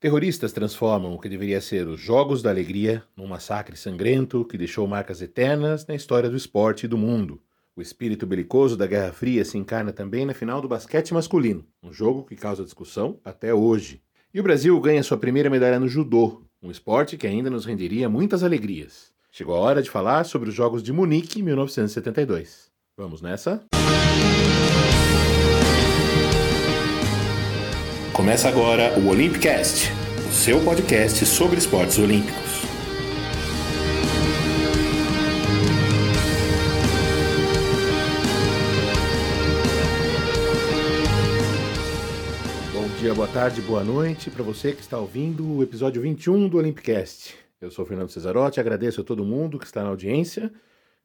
Terroristas transformam o que deveria ser os Jogos da Alegria num massacre sangrento que deixou marcas eternas na história do esporte e do mundo. O espírito belicoso da Guerra Fria se encarna também na final do basquete masculino, um jogo que causa discussão até hoje. E o Brasil ganha sua primeira medalha no judô, um esporte que ainda nos renderia muitas alegrias. Chegou a hora de falar sobre os Jogos de Munique 1972. Vamos nessa? Começa agora o Olympicast, o seu podcast sobre esportes olímpicos. Bom dia, boa tarde, boa noite para você que está ouvindo o episódio 21 do Olympicast. Eu sou Fernando Cesarotti, agradeço a todo mundo que está na audiência.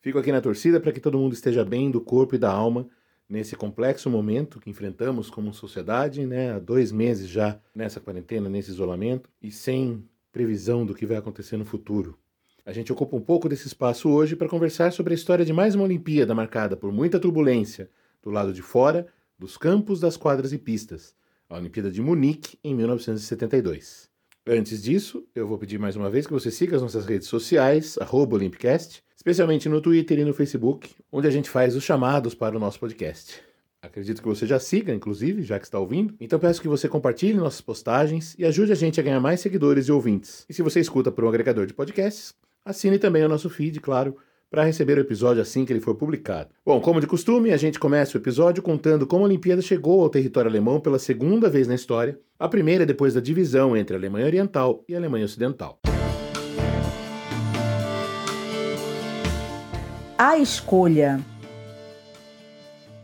Fico aqui na torcida para que todo mundo esteja bem do corpo e da alma nesse complexo momento que enfrentamos como sociedade, né, há dois meses já nessa quarentena, nesse isolamento e sem previsão do que vai acontecer no futuro. A gente ocupa um pouco desse espaço hoje para conversar sobre a história de mais uma Olimpíada marcada por muita turbulência do lado de fora dos campos, das quadras e pistas, a Olimpíada de Munique em 1972. Antes disso, eu vou pedir mais uma vez que você siga as nossas redes sociais, Olympicast, especialmente no Twitter e no Facebook, onde a gente faz os chamados para o nosso podcast. Acredito que você já siga, inclusive, já que está ouvindo. Então peço que você compartilhe nossas postagens e ajude a gente a ganhar mais seguidores e ouvintes. E se você escuta por um agregador de podcasts, assine também o nosso feed, claro, para receber o episódio assim que ele for publicado. Bom, como de costume, a gente começa o episódio contando como a Olimpíada chegou ao território alemão pela segunda vez na história, a primeira depois da divisão entre a Alemanha Oriental e a Alemanha Ocidental. A escolha.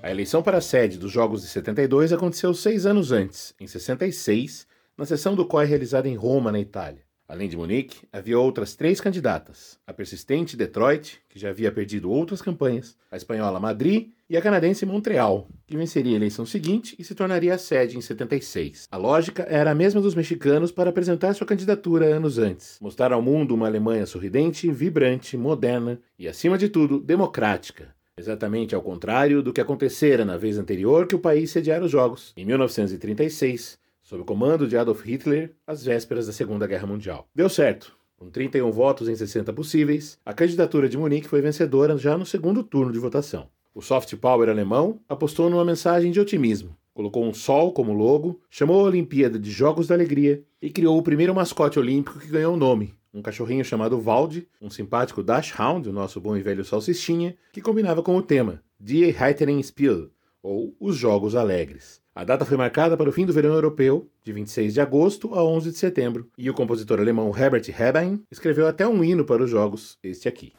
A eleição para a sede dos Jogos de 72 aconteceu seis anos antes, em 66, na sessão do COI realizada em Roma, na Itália. Além de Munique, havia outras três candidatas: a persistente Detroit, que já havia perdido outras campanhas, a espanhola Madrid e a canadense Montreal, que venceria a eleição seguinte e se tornaria a sede em 76. A lógica era a mesma dos mexicanos para apresentar sua candidatura anos antes: mostrar ao mundo uma Alemanha sorridente, vibrante, moderna e, acima de tudo, democrática. Exatamente ao contrário do que acontecera na vez anterior que o país sediara os Jogos, em 1936, sob o comando de Adolf Hitler, às vésperas da Segunda Guerra Mundial. Deu certo. Com 31 votos em 60 possíveis, a candidatura de Munique foi vencedora já no segundo turno de votação. O soft power alemão apostou numa mensagem de otimismo. Colocou um sol como logo, chamou a Olimpíada de Jogos da Alegria e criou o primeiro mascote olímpico que ganhou o nome, um cachorrinho chamado Valde, um simpático Dachshund, o nosso bom e velho salsichinha, que combinava com o tema Die Heiteren Spiel, ou Os Jogos Alegres. A data foi marcada para o fim do verão europeu, de 26 de agosto a 11 de setembro, e o compositor alemão Herbert Hebein escreveu até um hino para os Jogos, este aqui.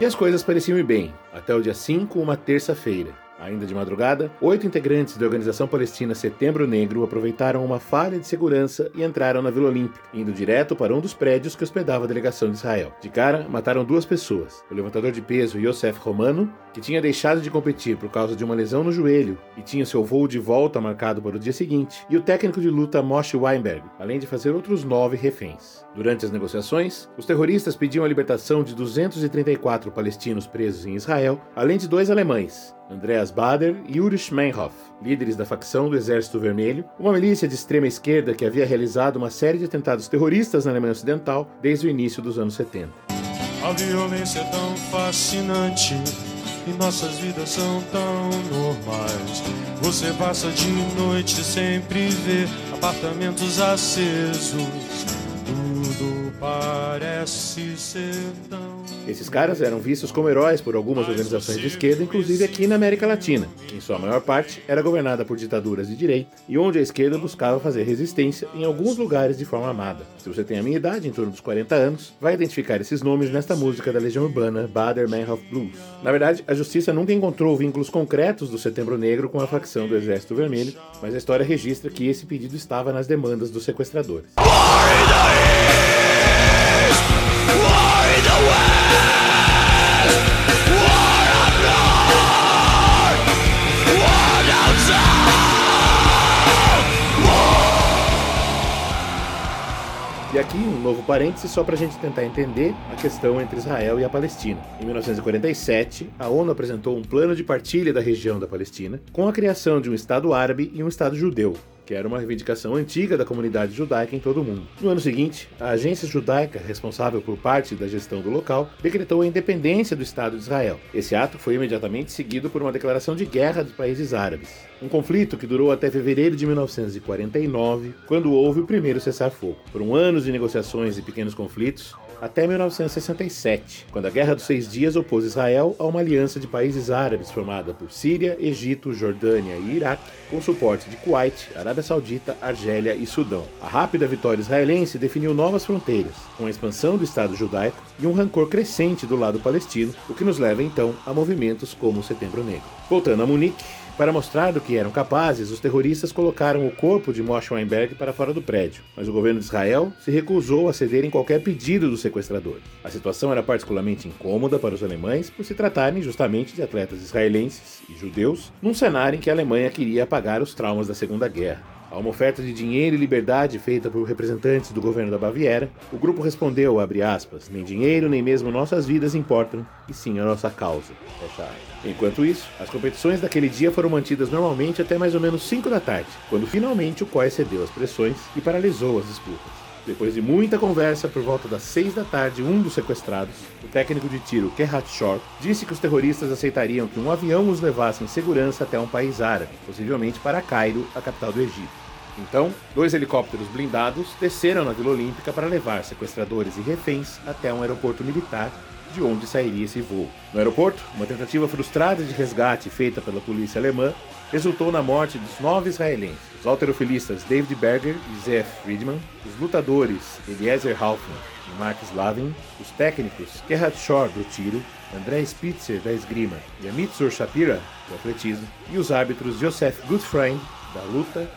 E as coisas pareciam ir bem, até o dia 5, uma terça-feira. Ainda de madrugada, oito integrantes da organização palestina Setembro Negro aproveitaram uma falha de segurança e entraram na Vila Olímpica, indo direto para um dos prédios que hospedava a delegação de Israel. De cara, mataram duas pessoas: o levantador de peso Yosef Romano, que tinha deixado de competir por causa de uma lesão no joelho e tinha seu voo de volta marcado para o dia seguinte, e o técnico de luta Moshe Weinberg, além de fazer outros nove reféns. Durante as negociações, os terroristas pediam a libertação de 234 palestinos presos em Israel, além de dois alemães, Andreas Bader e Ulrich Meinhof, líderes da facção do Exército Vermelho, uma milícia de extrema esquerda que havia realizado uma série de atentados terroristas na Alemanha Ocidental desde o início dos anos 70. A violência é tão fascinante e nossas vidas são tão normais. Você passa de noite sempre vê apartamentos acesos. Tudo parece ser tão esses caras eram vistos como heróis por algumas organizações de esquerda, inclusive aqui na América Latina, que em sua maior parte era governada por ditaduras de direita e onde a esquerda buscava fazer resistência em alguns lugares de forma armada. Se você tem a minha idade, em torno dos 40 anos, vai identificar esses nomes nesta música da Legião Urbana, Bader Meinhof Blues. Na verdade, a justiça nunca encontrou vínculos concretos do Setembro Negro com a facção do Exército Vermelho, mas a história registra que esse pedido estava nas demandas dos sequestradores. E aqui um novo parêntese só para a gente tentar entender a questão entre Israel e a Palestina. Em 1947, a ONU apresentou um plano de partilha da região da Palestina, com a criação de um Estado árabe e um Estado judeu, que era uma reivindicação antiga da comunidade judaica em todo o mundo. No ano seguinte, a agência judaica, responsável por parte da gestão do local, decretou a independência do Estado de Israel. Esse ato foi imediatamente seguido por uma declaração de guerra dos países árabes. Um conflito que durou até fevereiro de 1949, quando houve o primeiro cessar-fogo. Foram anos de negociações e pequenos conflitos, até 1967, quando a Guerra dos Seis Dias opôs Israel a uma aliança de países árabes formada por Síria, Egito, Jordânia e Iraque, com suporte de Kuwait, Arábia Saudita, Argélia e Sudão. A rápida vitória israelense definiu novas fronteiras, com a expansão do Estado judaico e um rancor crescente do lado palestino, o que nos leva então a movimentos como o Setembro Negro. Voltando a Munique, para mostrar do que eram capazes, os terroristas colocaram o corpo de Moshe Weinberg para fora do prédio, mas o governo de Israel se recusou a ceder em qualquer pedido dos sequestradores. A situação era particularmente incômoda para os alemães por se tratarem justamente de atletas israelenses e judeus, num cenário em que a Alemanha queria apagar os traumas da Segunda Guerra. A uma oferta de dinheiro e liberdade feita por representantes do governo da Baviera, o grupo respondeu, aspas, nem dinheiro nem mesmo nossas vidas importam, e sim a nossa causa. Enquanto isso, as competições daquele dia foram mantidas normalmente até mais ou menos 5 da tarde, quando finalmente o COI cedeu às pressões e paralisou as disputas. Depois de muita conversa, por volta das 6 da tarde, um dos sequestrados, o técnico de tiro Gerhard Shore, disse que os terroristas aceitariam que um avião os levasse em segurança até um país árabe, possivelmente para Cairo, a capital do Egito. Então, dois helicópteros blindados desceram na Vila Olímpica para levar sequestradores e reféns até um aeroporto militar de onde sairia esse voo. No aeroporto, uma tentativa frustrada de resgate feita pela polícia alemã resultou na morte dos nove israelenses. Os alterofilistas David Berger e Zef Friedman, os lutadores Eliezer Halfman e Mark Slavin, os técnicos Gerhard Schor do tiro, André Spitzer da esgrima e Amitzur Shapira do atletismo, e os árbitros Josef Gutfreund da luta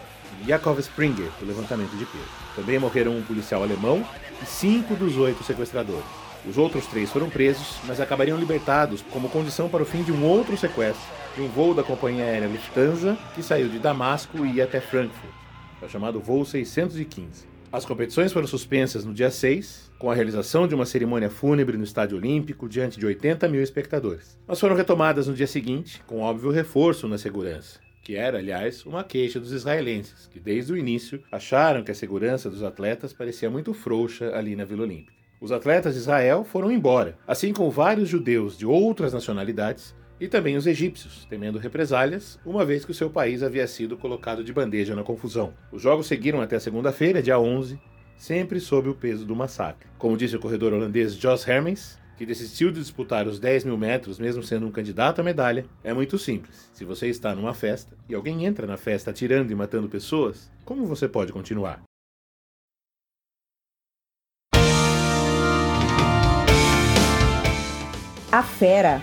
e Yakov Springer do levantamento de peso. Também morreram um policial alemão e cinco dos oito sequestradores. Os outros três foram presos, mas acabariam libertados como condição para o fim de um outro sequestro de um voo da companhia aérea Lufthansa que saiu de Damasco e ia até Frankfurt. É o chamado voo 615. As competições foram suspensas no dia 6, com a realização de uma cerimônia fúnebre no Estádio Olímpico diante de 80 mil espectadores. Mas foram retomadas no dia seguinte, com óbvio reforço na segurança que era, aliás, uma queixa dos israelenses, que desde o início acharam que a segurança dos atletas parecia muito frouxa ali na Vila Olímpica. Os atletas de Israel foram embora, assim como vários judeus de outras nacionalidades e também os egípcios, temendo represálias, uma vez que o seu país havia sido colocado de bandeja na confusão. Os jogos seguiram até segunda-feira, dia 11, sempre sob o peso do massacre. Como disse o corredor holandês Jos Hermens, que desistiu de disputar os 10 mil metros, mesmo sendo um candidato à medalha, é muito simples. Se você está numa festa e alguém entra na festa atirando e matando pessoas, como você pode continuar? A Fera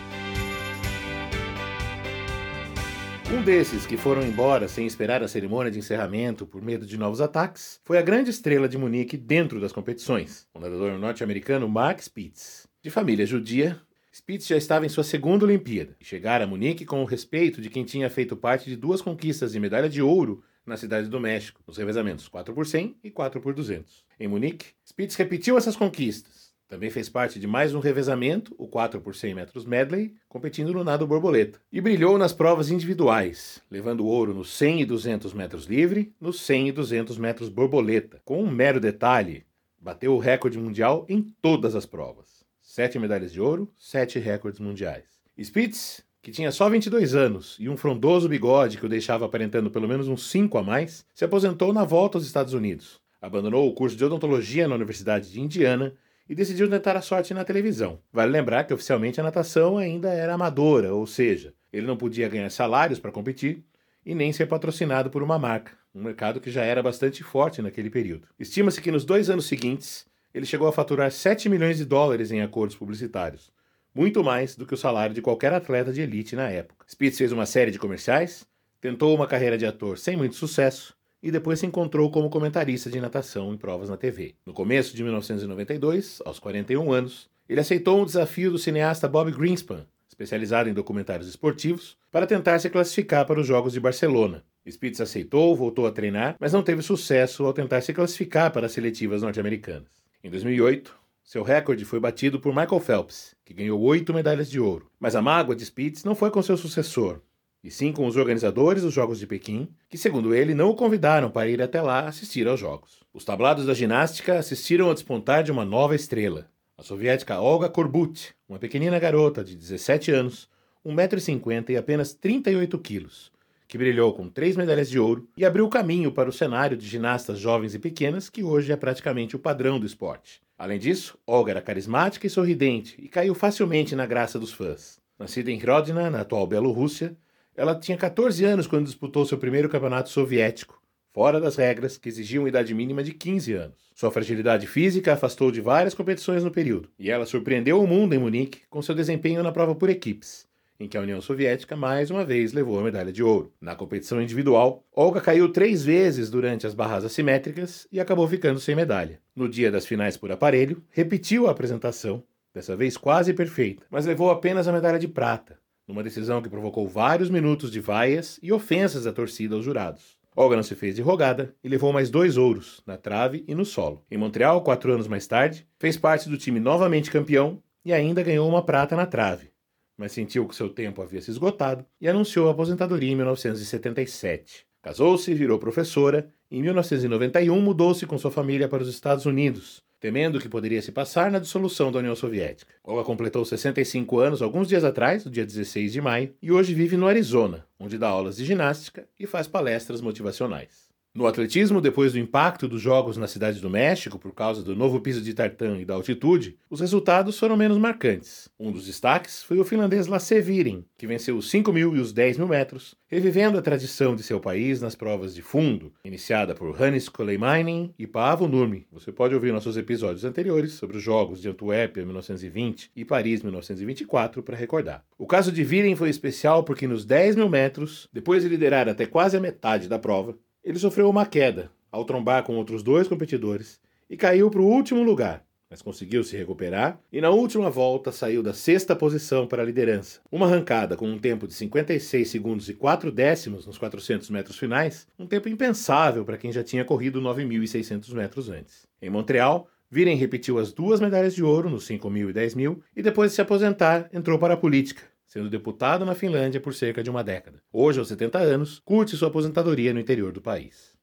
Um desses que foram embora sem esperar a cerimônia de encerramento por medo de novos ataques foi a grande estrela de Munique dentro das competições, o nadador norte-americano Mark Spitz. De família judia, Spitz já estava em sua segunda Olimpíada e chegara a Munique com o respeito de quem tinha feito parte de duas conquistas de medalha de ouro na cidade do México, nos revezamentos 4 por 100 e 4 por 200. Em Munique, Spitz repetiu essas conquistas, também fez parte de mais um revezamento, o 4 por 100 metros medley, competindo no nado borboleta. E brilhou nas provas individuais, levando ouro nos 100 e 200 metros livre, nos 100 e 200 metros borboleta. Com um mero detalhe, bateu o recorde mundial em todas as provas. Sete medalhas de ouro, sete recordes mundiais. Spitz, que tinha só 22 anos e um frondoso bigode que o deixava aparentando pelo menos uns 5 a mais, se aposentou na volta aos Estados Unidos. Abandonou o curso de odontologia na Universidade de Indiana e decidiu tentar a sorte na televisão. Vale lembrar que oficialmente a natação ainda era amadora, ou seja, ele não podia ganhar salários para competir e nem ser patrocinado por uma marca, um mercado que já era bastante forte naquele período. Estima-se que nos dois anos seguintes ele chegou a faturar 7 milhões de dólares em acordos publicitários, muito mais do que o salário de qualquer atleta de elite na época. Spitz fez uma série de comerciais, tentou uma carreira de ator sem muito sucesso e depois se encontrou como comentarista de natação em provas na TV. No começo de 1992, aos 41 anos, ele aceitou um desafio do cineasta Bob Greenspan, especializado em documentários esportivos, para tentar se classificar para os Jogos de Barcelona. Spitz aceitou, voltou a treinar, mas não teve sucesso ao tentar se classificar para as seletivas norte-americanas. Em 2008, seu recorde foi batido por Michael Phelps, que ganhou oito medalhas de ouro. Mas a mágoa de Spitz não foi com seu sucessor, e sim com os organizadores dos Jogos de Pequim, que, segundo ele, não o convidaram para ir até lá assistir aos Jogos. Os tablados da ginástica assistiram ao despontar de uma nova estrela, a soviética Olga Korbut, uma pequenina garota de 17 anos, 1,50m e apenas 38 quilos, que brilhou com três medalhas de ouro e abriu caminho para o cenário de ginastas jovens e pequenas que hoje é praticamente o padrão do esporte. Além disso, Olga era carismática e sorridente e caiu facilmente na graça dos fãs. Nascida em Hrodna, na atual Bielorrússia, ela tinha 14 anos quando disputou seu primeiro campeonato soviético, fora das regras que exigiam idade mínima de 15 anos. Sua fragilidade física afastou de várias competições no período, e ela surpreendeu o mundo em Munique com seu desempenho na prova por equipes, em que a União Soviética mais uma vez levou a medalha de ouro. Na competição individual, Olga caiu três vezes durante as barras assimétricas e acabou ficando sem medalha. No dia das finais por aparelho, repetiu a apresentação, dessa vez quase perfeita, mas levou apenas a medalha de prata, numa decisão que provocou vários minutos de vaias e ofensas da torcida aos jurados. Olga não se fez de rogada e levou mais dois ouros, na trave e no solo. Em Montreal, quatro anos mais tarde, fez parte do time novamente campeão e ainda ganhou uma prata na trave, mas sentiu que seu tempo havia se esgotado e anunciou a aposentadoria em 1977. Casou-se, virou professora e em 1991 mudou-se com sua família para os Estados Unidos, temendo que poderia se passar na dissolução da União Soviética. Olga completou 65 anos alguns dias atrás, no dia 16 de maio, e hoje vive no Arizona, onde dá aulas de ginástica e faz palestras motivacionais. No atletismo, depois do impacto dos Jogos na Cidade do México por causa do novo piso de tartan e da altitude, os resultados foram menos marcantes. Um dos destaques foi o finlandês Lasse Viren, que venceu os 5 mil e os 10 mil metros, revivendo a tradição de seu país nas provas de fundo, iniciada por Hannes Koleimainen e Paavo Nurmi. Você pode ouvir nossos episódios anteriores sobre os Jogos de Antuérpia 1920 e Paris 1924 para recordar. O caso de Viren foi especial porque nos 10 mil metros, depois de liderar até quase a metade da prova, ele sofreu uma queda ao trombar com outros dois competidores e caiu para o último lugar, mas conseguiu se recuperar e na última volta saiu da sexta posição para a liderança. Uma arrancada com um tempo de 56 segundos e 4 décimos nos 400 metros finais, um tempo impensável para quem já tinha corrido 9.600 metros antes. Em Montreal, Viren repetiu as duas medalhas de ouro nos 5.000 e 10.000 e depois de se aposentar entrou para a política, sendo deputado na Finlândia por cerca de uma década. Hoje, aos 70 anos, curte sua aposentadoria no interior do país.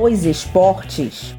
Os esportes.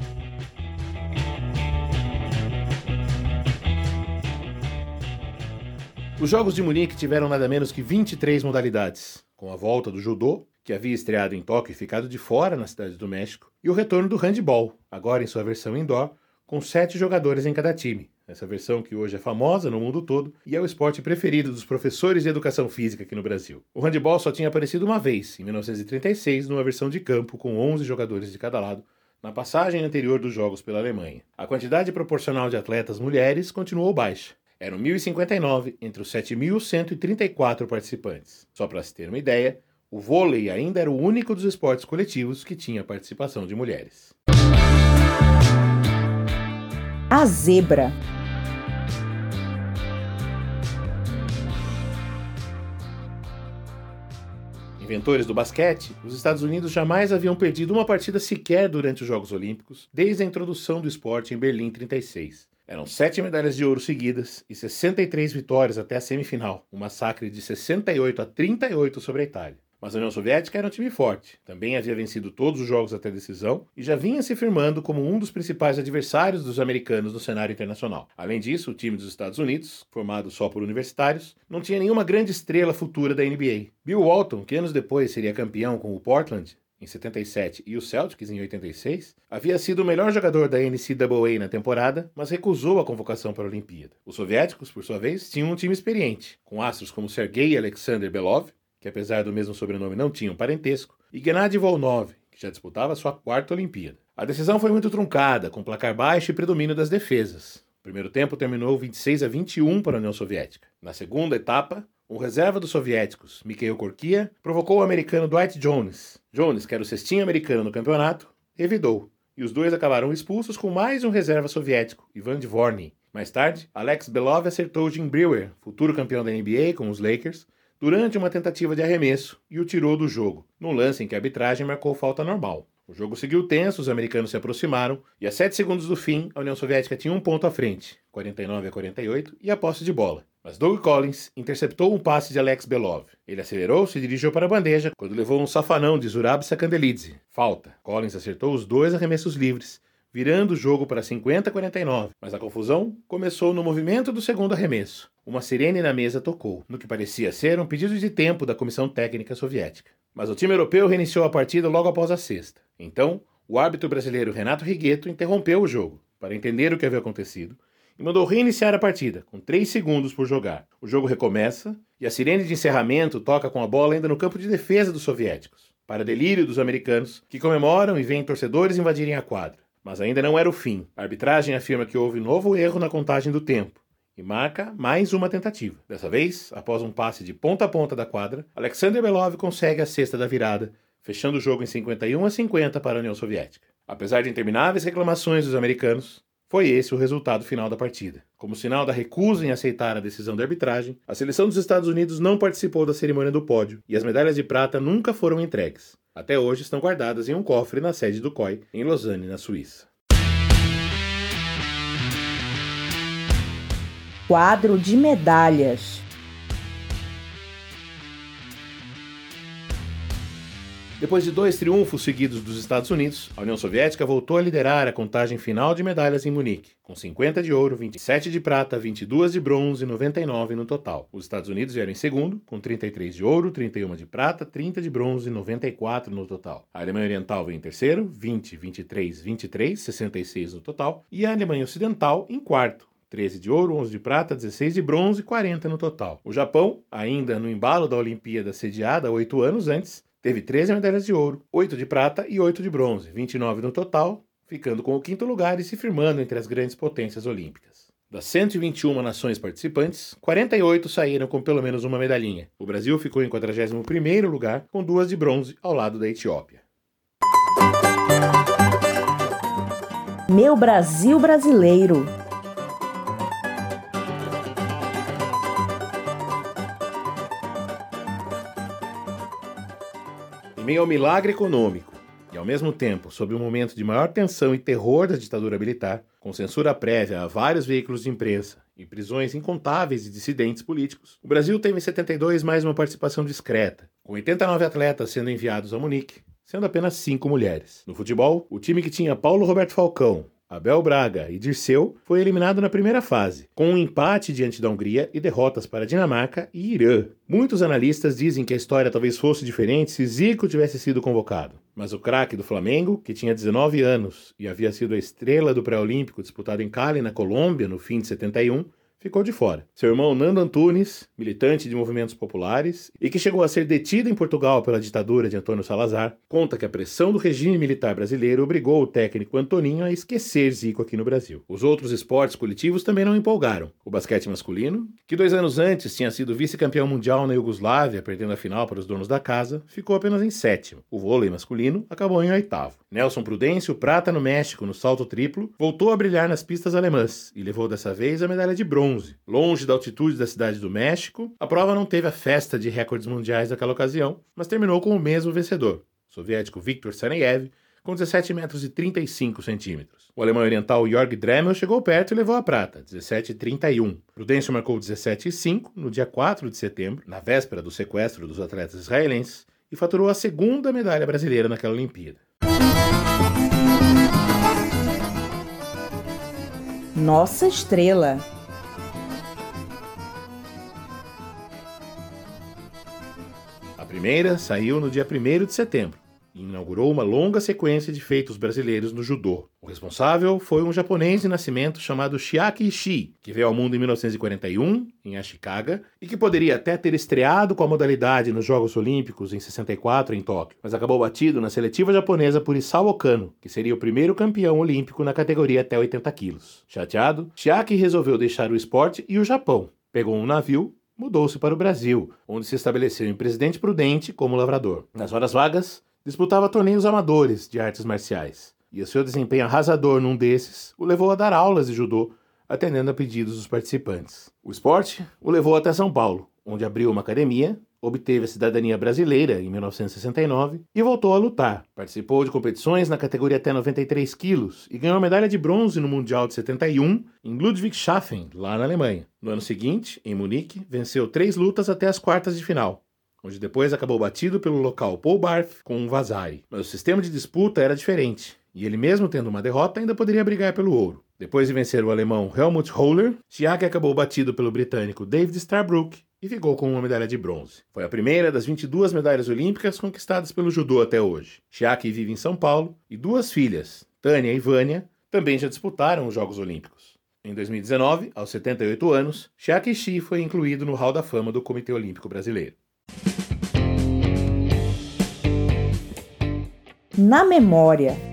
Os Jogos de Munique tiveram nada menos que 23 modalidades, com a volta do judô, que havia estreado em Tóquio e ficado de fora na cidade do México, e o retorno do handball, agora em sua versão indoor, com sete jogadores em cada time, essa versão que hoje é famosa no mundo todo e é o esporte preferido dos professores de educação física aqui no Brasil. O handebol só tinha aparecido uma vez, em 1936, numa versão de campo com 11 jogadores de cada lado, na passagem anterior dos Jogos pela Alemanha. A quantidade proporcional de atletas mulheres continuou baixa. Eram 1.059 entre os 7.134 participantes. Só para se ter uma ideia, o vôlei ainda era o único dos esportes coletivos que tinha participação de mulheres. A zebra. Inventores do basquete, os Estados Unidos jamais haviam perdido uma partida sequer durante os Jogos Olímpicos, desde a introdução do esporte em Berlim 36. Eram sete medalhas de ouro seguidas e 63 vitórias até a semifinal, um massacre de 68 a 38 sobre a Itália. Mas a União Soviética era um time forte, também havia vencido todos os jogos até decisão e já vinha se firmando como um dos principais adversários dos americanos no cenário internacional. Além disso, o time dos Estados Unidos, formado só por universitários, não tinha nenhuma grande estrela futura da NBA. Bill Walton, que anos depois seria campeão com o Portland, em 77 e o Celtics em 86, havia sido o melhor jogador da NCAA na temporada, mas recusou a convocação para a Olimpíada. Os soviéticos, por sua vez, tinham um time experiente, com astros como Sergei Alexander Belov, que apesar do mesmo sobrenome não tinham parentesco, e Gennady Volnov, que já disputava sua quarta Olimpíada. A decisão foi muito truncada, com placar baixo e predomínio das defesas. O primeiro tempo terminou 26 a 21 para a União Soviética. Na segunda etapa, um reserva dos soviéticos, Mikhail Korkia, provocou o americano Dwight Jones. Jones, que era o cestinho americano no campeonato, revidou, e os dois acabaram expulsos com mais um reserva soviético, Ivan Dvorny. Mais tarde, Alex Belov acertou Jim Brewer, futuro campeão da NBA com os Lakers, durante uma tentativa de arremesso e o tirou do jogo, num lance em que a arbitragem marcou falta normal. O jogo seguiu tenso, os americanos se aproximaram e a 7 segundos do fim, a União Soviética tinha um ponto à frente, 49 a 48, e a posse de bola. Mas Doug Collins interceptou um passe de Alex Belov. Ele acelerou-se e dirigiu para a bandeja quando levou um safanão de Zurab Sakandelidze. Falta. Collins acertou os dois arremessos livres, virando o jogo para 50 a 49. Mas a confusão começou no movimento do segundo arremesso. Uma sirene na mesa tocou, no que parecia ser um pedido de tempo da comissão técnica soviética. Mas o time europeu reiniciou a partida logo após a sexta. Então, o árbitro brasileiro Renato Rigueto interrompeu o jogo para entender o que havia acontecido e mandou reiniciar a partida, com 3 segundos por jogar. O jogo recomeça e a sirene de encerramento toca com a bola ainda no campo de defesa dos soviéticos, para delírio dos americanos, que comemoram e veem torcedores invadirem a quadra. Mas ainda não era o fim. A arbitragem afirma que houve novo erro na contagem do tempo e marca mais uma tentativa. Dessa vez, após um passe de ponta a ponta da quadra, Alexander Belov consegue a cesta da virada, fechando o jogo em 51 a 50 para a União Soviética. Apesar de intermináveis reclamações dos americanos, foi esse o resultado final da partida. Como sinal da recusa em aceitar a decisão da arbitragem, a seleção dos Estados Unidos não participou da cerimônia do pódio e as medalhas de prata nunca foram entregues. Até hoje estão guardadas em um cofre na sede do COI, em Lausanne, na Suíça. Quadro de medalhas. Depois de dois triunfos seguidos dos Estados Unidos, a União Soviética voltou a liderar a contagem final de medalhas em Munique, com 50 de ouro, 27 de prata, 22 de bronze e 99 no total. Os Estados Unidos vieram em segundo, com 33 de ouro, 31 de prata, 30 de bronze e 94 no total. A Alemanha Oriental veio em terceiro, 20, 23, 23, 66 no total, e a Alemanha Ocidental em quarto, 13 de ouro, 11 de prata, 16 de bronze e 40 no total. O Japão, ainda no embalo da Olimpíada sediada oito anos antes, teve 13 medalhas de ouro, 8 de prata e 8 de bronze, 29 no total, ficando com o quinto lugar e se firmando entre as grandes potências olímpicas. Das 121 nações participantes, 48 saíram com pelo menos uma medalhinha. O Brasil ficou em 41º lugar, com duas de bronze ao lado da Etiópia. Meu Brasil brasileiro. Meio ao milagre econômico e, ao mesmo tempo, sob um momento de maior tensão e terror da ditadura militar, com censura prévia a vários veículos de imprensa e prisões incontáveis de dissidentes políticos, o Brasil teve em 72 mais uma participação discreta, com 89 atletas sendo enviados a Munique, sendo apenas cinco mulheres. No futebol, o time que tinha Paulo Roberto Falcão, Abel Braga e Dirceu foi eliminado na primeira fase, com um empate diante da Hungria e derrotas para Dinamarca e Irã. Muitos analistas dizem que a história talvez fosse diferente se Zico tivesse sido convocado. Mas o craque do Flamengo, que tinha 19 anos e havia sido a estrela do pré-olímpico disputado em Cali, na Colômbia, no fim de 71, ficou de fora. Seu irmão Nando Antunes, militante de movimentos populares e que chegou a ser detido em Portugal pela ditadura de Antônio Salazar, conta que a pressão do regime militar brasileiro obrigou o técnico Antoninho a esquecer Zico aqui no Brasil. Os outros esportes coletivos também não empolgaram. O basquete masculino, que dois anos antes tinha sido vice-campeão mundial na Iugoslávia, perdendo a final para os donos da casa, ficou apenas em sétimo. O vôlei masculino acabou em oitavo. Nelson Prudêncio, prata no México no salto triplo, voltou a brilhar nas pistas alemãs e levou dessa vez a medalha de bronze Longe da altitude da cidade do México, a prova não teve a festa de recordes mundiais daquela ocasião, mas terminou com o mesmo vencedor, o soviético Viktor Saneyev, com 17 metros e 35 centímetros. O alemão oriental Jörg Dremel chegou perto e levou a prata, 17,31. Prudêncio marcou 17,5 no dia 4 de setembro, na véspera do sequestro dos atletas israelenses, e faturou a segunda medalha brasileira naquela Olimpíada. Nossa estrela. Primeira saiu no dia 1 de setembro e inaugurou uma longa sequência de feitos brasileiros no judô. O responsável foi um japonês de nascimento chamado Chiaki Ishii, que veio ao mundo em 1941, em Ashikaga, e que poderia até ter estreado com a modalidade nos Jogos Olímpicos em 64 em Tóquio, mas acabou batido na seletiva japonesa por Isao Okano, que seria o primeiro campeão olímpico na categoria até 80 quilos. Chateado, Chiaki resolveu deixar o esporte e o Japão. Pegou um navio mudou-se para o Brasil, onde se estabeleceu em Presidente Prudente como lavrador. Nas horas vagas, disputava torneios amadores de artes marciais, e o seu desempenho arrasador num desses o levou a dar aulas de judô, atendendo a pedidos dos participantes. O esporte o levou até São Paulo, onde abriu uma academia obteve a cidadania brasileira em 1969 e voltou a lutar. Participou de competições na categoria até 93 quilos e ganhou a medalha de bronze no Mundial de 71 em Ludwigshafen, lá na Alemanha. No ano seguinte, em Munique, venceu três lutas até as quartas de final onde depois acabou batido pelo local Paul Barth com um Vasari. Mas o sistema de disputa era diferente, e ele mesmo tendo uma derrota ainda poderia brigar pelo ouro. Depois de vencer o alemão Helmut Hohler, Schiak acabou batido pelo britânico David Starbrook e ficou com uma medalha de bronze. Foi a primeira das 22 medalhas olímpicas conquistadas pelo judô até hoje. Schiak vive em São Paulo e duas filhas, Tânia e Vânia, também já disputaram os Jogos Olímpicos. Em 2019, aos 78 anos, Chiaki Ishii foi incluído no Hall da Fama do Comitê Olímpico Brasileiro. Na memória.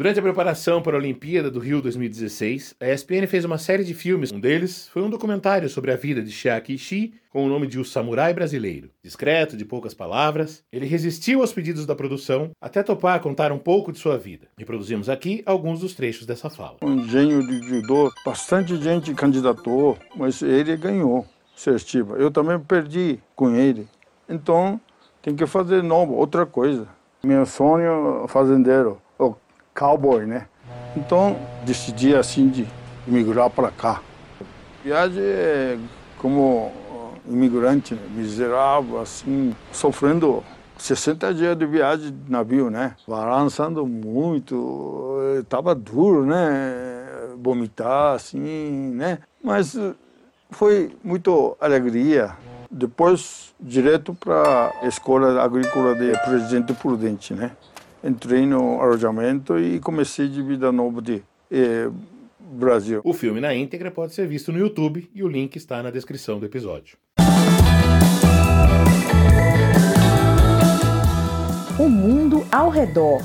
Durante a preparação para a Olimpíada do Rio 2016, a ESPN fez uma série de filmes. Um deles foi um documentário sobre a vida de Shiaki Ishii, com o nome de O Samurai Brasileiro. Discreto, de poucas palavras, ele resistiu aos pedidos da produção até topar contar um pouco de sua vida. Reproduzimos aqui alguns dos trechos dessa fala. Um engenho de judô, bastante gente candidatou, mas ele ganhou. Sertiva. Eu também perdi com ele. Então, tem que fazer novo, outra coisa. Meu sonho fazendeiro cowboy, né? Então decidi assim de migrar para cá. Viagem é como imigrante, né? miserável, assim, sofrendo 60 dias de viagem de navio, né? Balançando muito, estava duro, né? Vomitar, assim, né? Mas foi muito alegria. Depois, direto para a Escola Agrícola de Presidente Prudente, né? Entrei no alojamento e comecei de vida nova de eh, Brasil. O filme na íntegra pode ser visto no YouTube e o link está na descrição do episódio. O mundo ao redor.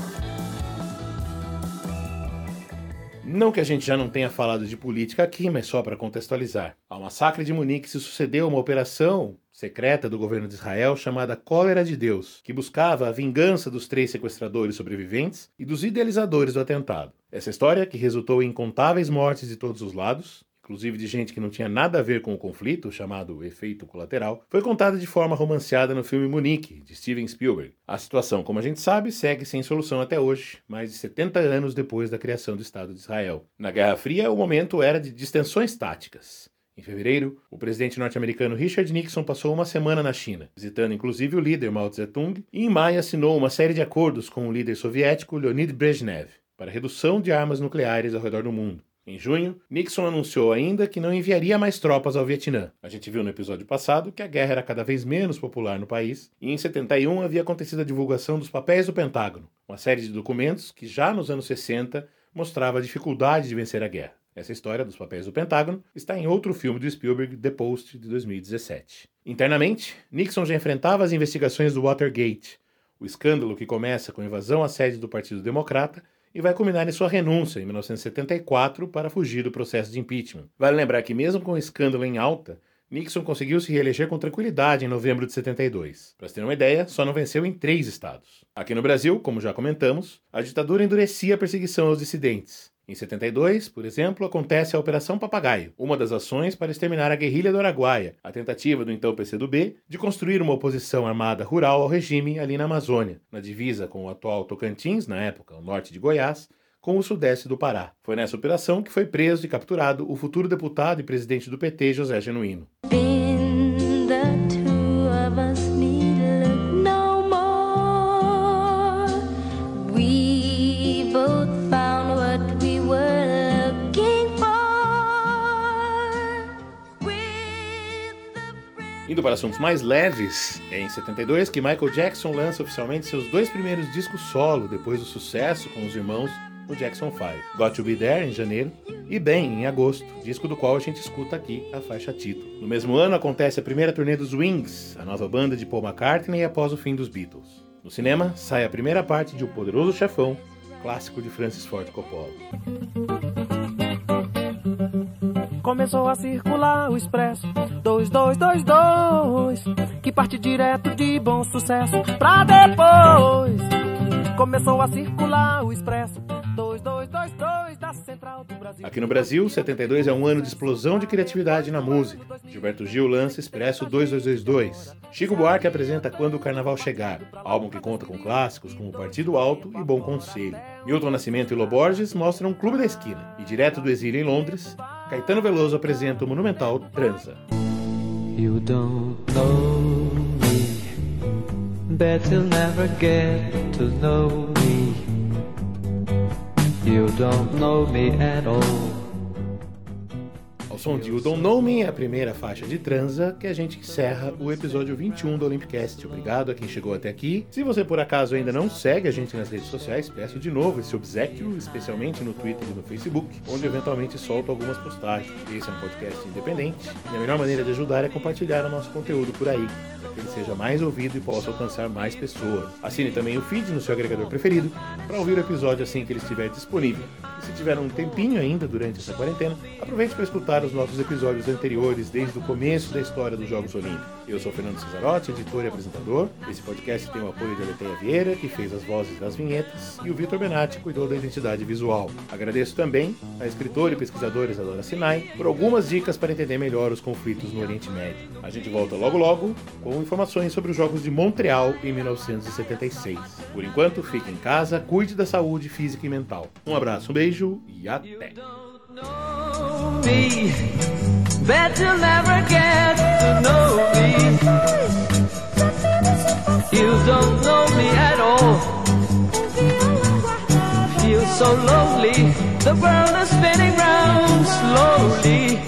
Não que a gente já não tenha falado de política aqui, mas só para contextualizar. Ao massacre de Munique se sucedeu uma operação secreta do governo de Israel chamada Cólera de Deus, que buscava a vingança dos três sequestradores sobreviventes e dos idealizadores do atentado. Essa história, que resultou em incontáveis mortes de todos os lados, inclusive de gente que não tinha nada a ver com o conflito, chamado efeito colateral, foi contada de forma romanceada no filme Munique, de Steven Spielberg. A situação, como a gente sabe, segue sem solução até hoje, mais de 70 anos depois da criação do Estado de Israel. Na Guerra Fria, o momento era de distensões táticas. Em fevereiro, o presidente norte-americano Richard Nixon passou uma semana na China, visitando inclusive o líder Mao Tse-tung, e em maio assinou uma série de acordos com o líder soviético Leonid Brezhnev para redução de armas nucleares ao redor do mundo. Em junho, Nixon anunciou ainda que não enviaria mais tropas ao Vietnã. A gente viu no episódio passado que a guerra era cada vez menos popular no país, e em 71 havia acontecido a divulgação dos papéis do Pentágono, uma série de documentos que já nos anos 60 mostrava a dificuldade de vencer a guerra. Essa história dos papéis do Pentágono está em outro filme do Spielberg, The Post, de 2017. Internamente, Nixon já enfrentava as investigações do Watergate, o escândalo que começa com a invasão à sede do Partido Democrata e vai culminar em sua renúncia em 1974 para fugir do processo de impeachment. Vale lembrar que, mesmo com o escândalo em alta, Nixon conseguiu se reeleger com tranquilidade em novembro de 72. Para ter uma ideia, só não venceu em três estados. Aqui no Brasil, como já comentamos, a ditadura endurecia a perseguição aos dissidentes. Em 72, por exemplo, acontece a Operação Papagaio, uma das ações para exterminar a guerrilha do Araguaia, a tentativa do então PCdoB de construir uma oposição armada rural ao regime ali na Amazônia, na divisa com o atual Tocantins, na época o norte de Goiás, com o sudeste do Pará. Foi nessa operação que foi preso e capturado o futuro deputado e presidente do PT, José Genuíno. Indo para assuntos mais leves, é em 72 que Michael Jackson lança oficialmente seus dois primeiros discos solo, depois do sucesso com os irmãos no Jackson 5. Got to Be There, em janeiro, e Bem, em agosto, disco do qual a gente escuta aqui a faixa título. No mesmo ano acontece a primeira turnê dos Wings, a nova banda de Paul McCartney após o fim dos Beatles. No cinema, sai a primeira parte de O Poderoso Chefão, clássico de Francis Ford Coppola. Começou a circular o expresso 2222 Que parte direto de bom sucesso Pra depois Começou a circular o expresso 2222 da central Aqui no Brasil, 72 é um ano de explosão de criatividade na música. Gilberto Gil lança Expresso 2222. Chico Buarque apresenta Quando o Carnaval Chegar, álbum que conta com clássicos como Partido Alto e Bom Conselho. Milton Nascimento e Loborges mostram Clube da Esquina. E direto do exílio em Londres, Caetano Veloso apresenta o monumental Transa. You don't know me, bet you'll never get to know me. You don't know me at all som de You Don't Know Me, a primeira faixa de transa, que a gente encerra o episódio 21 do Olympicast. Obrigado a quem chegou até aqui. Se você por acaso ainda não segue a gente nas redes sociais, peço de novo esse obsequio, especialmente no Twitter e no Facebook, onde eventualmente solto algumas postagens. Esse é um podcast independente e a melhor maneira de ajudar é compartilhar o nosso conteúdo por aí, para que ele seja mais ouvido e possa alcançar mais pessoas. Assine também o feed no seu agregador preferido para ouvir o episódio assim que ele estiver disponível. Se tiver um tempinho ainda durante essa quarentena, aproveite para escutar os nossos episódios anteriores desde o começo da história dos Jogos Olímpicos. Eu sou Fernando Cesarotti, editor e apresentador. Esse podcast tem o apoio de Aleteia Vieira, que fez as vozes das vinhetas, e o Vitor Benatti cuidou da identidade visual. Agradeço também a escritora e pesquisadora Isadora Sinai por algumas dicas para entender melhor os conflitos no Oriente Médio. A gente volta logo logo com informações sobre os Jogos de Montreal em 1976. Por enquanto, fique em casa, cuide da saúde física e mental. Um abraço, um beijo beijo e até. You don't know me at all. Feel so lonely. The world is spinning round slowly.